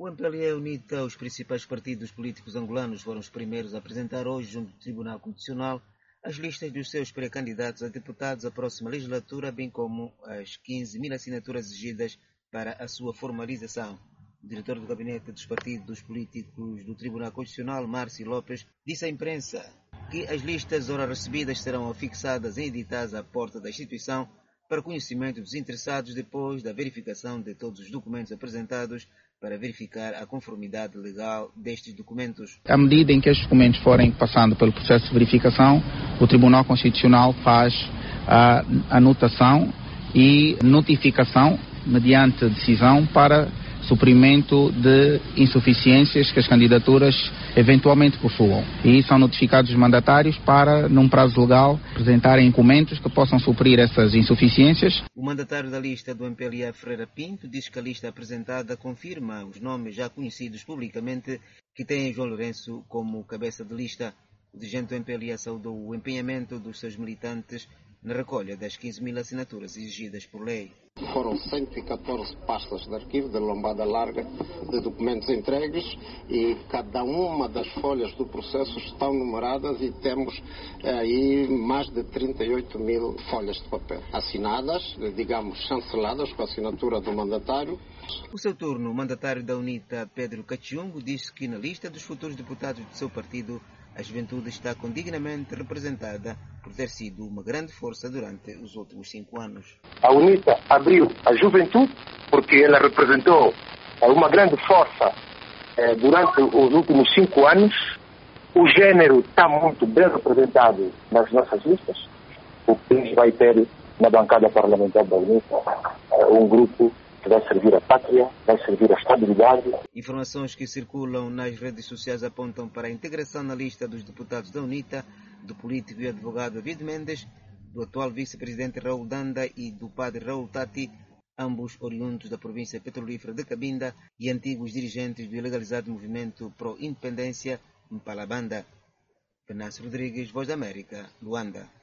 O MPLA UNITA, os principais partidos políticos angolanos, foram os primeiros a apresentar hoje junto ao Tribunal Constitucional as listas dos seus pré-candidatos a deputados à próxima legislatura, bem como as 15 mil assinaturas exigidas para a sua formalização. O diretor do gabinete dos partidos políticos do Tribunal Constitucional, Márcio Lopes, disse à imprensa que as listas ora recebidas serão afixadas e editadas à porta da instituição para conhecimento dos interessados depois da verificação de todos os documentos apresentados para verificar a conformidade legal destes documentos. À medida em que estes documentos forem passando pelo processo de verificação, o Tribunal Constitucional faz a anotação e notificação mediante decisão para suprimento de insuficiências que as candidaturas eventualmente possuam. E são notificados os mandatários para, num prazo legal, apresentarem documentos que possam suprir essas insuficiências. O mandatário da lista do MPLA, Freira Pinto, diz que a lista apresentada confirma os nomes já conhecidos publicamente que têm João Lourenço como cabeça de lista. O dirigente do MPLA saudou o empenhamento dos seus militantes na recolha das 15 mil assinaturas exigidas por lei. Foram 114 pastas de arquivo de lombada larga de documentos entregues e cada uma das folhas do processo estão numeradas e temos aí mais de 38 mil folhas de papel assinadas, digamos chanceladas com a assinatura do mandatário. O seu turno, o mandatário da UNITA, Pedro Cachungo, disse que na lista dos futuros deputados do seu partido a juventude está condignamente representada por ter sido uma grande força durante os últimos cinco anos. A UNITA abriu a juventude porque ela representou uma grande força eh, durante os últimos cinco anos. O gênero está muito bem representado nas nossas listas. O país vai ter na bancada parlamentar da UNITA eh, um grupo que vai servir a pátria, vai servir a estabilidade. Informações que circulam nas redes sociais apontam para a integração na lista dos deputados da UNITA do político e advogado David Mendes, do atual vice-presidente Raul Danda e do padre Raul Tati, ambos oriundos da província petrolífera de Cabinda e antigos dirigentes do ilegalizado movimento pró-independência Mpalabanda. Venâncio Rodrigues, Voz da América, Luanda.